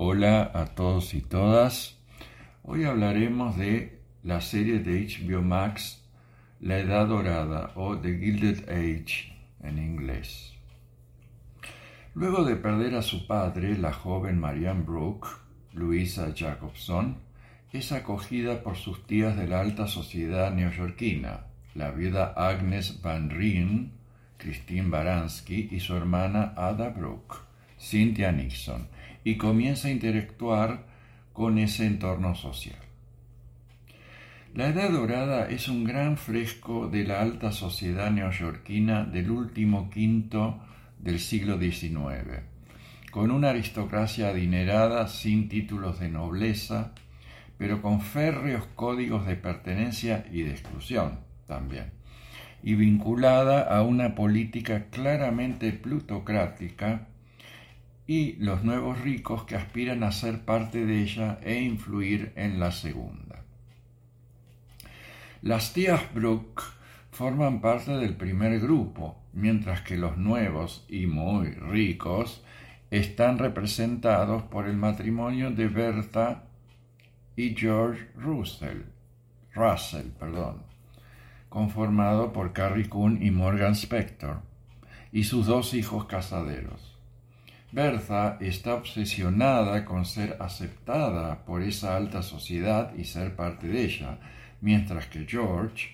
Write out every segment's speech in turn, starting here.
Hola a todos y todas. Hoy hablaremos de la serie de HBO Max La Edad Dorada o The Gilded Age en inglés. Luego de perder a su padre, la joven Marianne Brooke, Louisa Jacobson, es acogida por sus tías de la alta sociedad neoyorquina, la viuda Agnes Van Ryn, Christine Baranski y su hermana Ada Brooke, Cynthia Nixon, y comienza a interactuar con ese entorno social. La Edad Dorada es un gran fresco de la alta sociedad neoyorquina del último quinto del siglo XIX, con una aristocracia adinerada sin títulos de nobleza, pero con férreos códigos de pertenencia y de exclusión también, y vinculada a una política claramente plutocrática y los nuevos ricos que aspiran a ser parte de ella e influir en la segunda. Las tías Brooke forman parte del primer grupo, mientras que los nuevos y muy ricos están representados por el matrimonio de Bertha y George Russell, Russell perdón, conformado por Carrie Coon y Morgan Spector, y sus dos hijos casaderos. Bertha está obsesionada con ser aceptada por esa alta sociedad y ser parte de ella, mientras que George,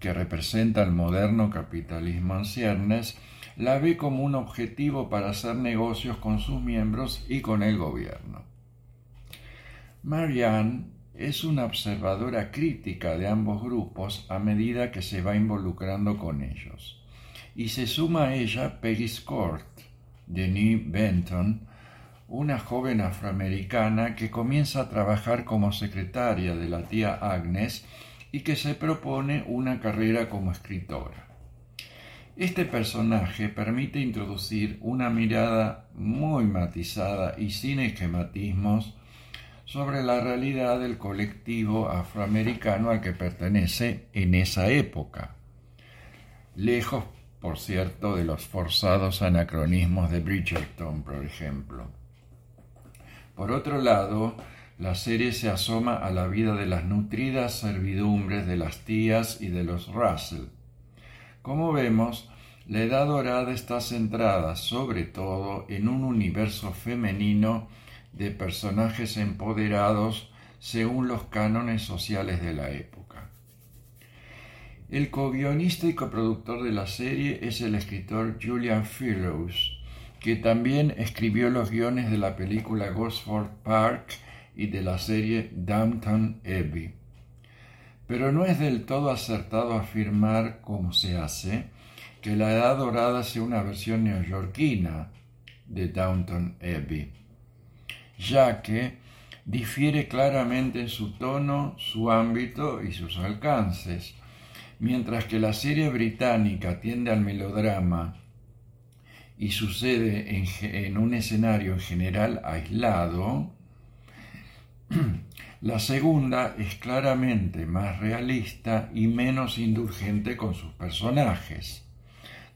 que representa el moderno capitalismo en ciernes, la ve como un objetivo para hacer negocios con sus miembros y con el gobierno. Marianne es una observadora crítica de ambos grupos a medida que se va involucrando con ellos. Y se suma a ella Peggy Scott, Denis Benton, una joven afroamericana que comienza a trabajar como secretaria de la tía Agnes y que se propone una carrera como escritora. Este personaje permite introducir una mirada muy matizada y sin esquematismos sobre la realidad del colectivo afroamericano al que pertenece en esa época, lejos, por cierto, de los forzados anacronismos de Bridgerton, por ejemplo. Por otro lado, la serie se asoma a la vida de las nutridas servidumbres de las tías y de los Russell. Como vemos, la Edad Dorada está centrada sobre todo en un universo femenino de personajes empoderados según los cánones sociales de la época. El co-guionista y coproductor de la serie es el escritor Julian Fellows, que también escribió los guiones de la película Gosford Park y de la serie Downton Abbey. Pero no es del todo acertado afirmar, como se hace, que la Edad Dorada sea una versión neoyorquina de Downton Abbey ya que difiere claramente en su tono, su ámbito y sus alcances, mientras que la serie británica tiende al melodrama y sucede en, un escenario en general aislado, la segunda es claramente más realista y menos indulgente con sus personajes.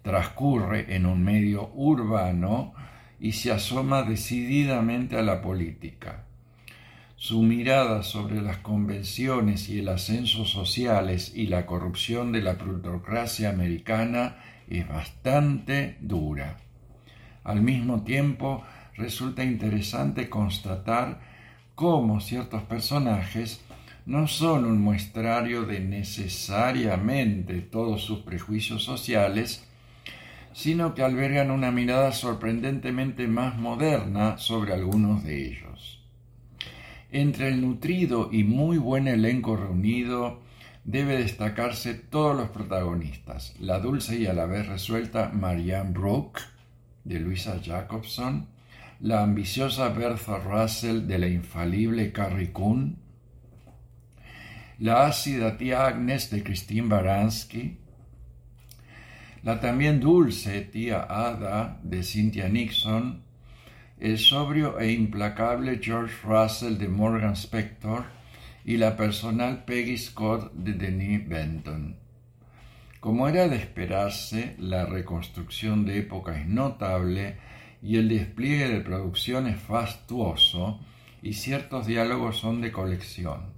Transcurre en un medio urbano y se asoma decididamente a la política. Su mirada sobre las convenciones y el ascenso sociales y la corrupción de la plutocracia americana es bastante dura. Al mismo tiempo, resulta interesante constatar cómo ciertos personajes no son un muestrario de necesariamente todos sus prejuicios sociales, sino que albergan una mirada sorprendentemente más moderna sobre algunos de ellos. Entre el nutrido y muy buen elenco reunido debe destacarse todos los protagonistas, la dulce y a la vez resuelta Marianne Brooke, de Luisa Jacobson, la ambiciosa Bertha Russell de la infalible Carrie Coon, la ácida tía Agnes de Christine Baranski, la también dulce tía Ada de Cynthia Nixon, el sobrio e implacable George Russell de Morgan Spector y la personal Peggy Scott de Denis Benton. Como era de esperarse, la reconstrucción de época es notable y el despliegue de producción es fastuoso y ciertos diálogos son de colección.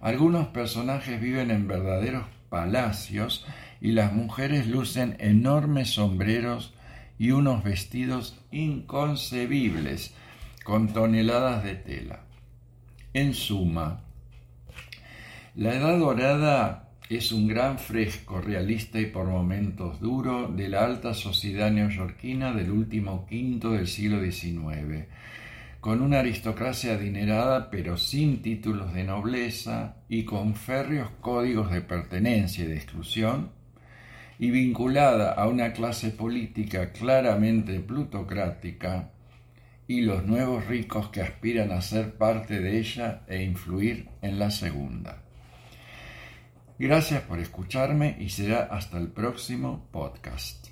Algunos personajes viven en verdaderos palacios y las mujeres lucen enormes sombreros y unos vestidos inconcebibles con toneladas de tela. En suma, la Edad Dorada es un gran fresco realista y por momentos duro de la alta sociedad neoyorquina del último quinto del siglo XIX, con una aristocracia adinerada pero sin títulos de nobleza y con férreos códigos de pertenencia y de exclusión, y vinculada a una clase política claramente plutocrática y los nuevos ricos que aspiran a ser parte de ella e influir en la segunda. Gracias por escucharme y será hasta el próximo podcast.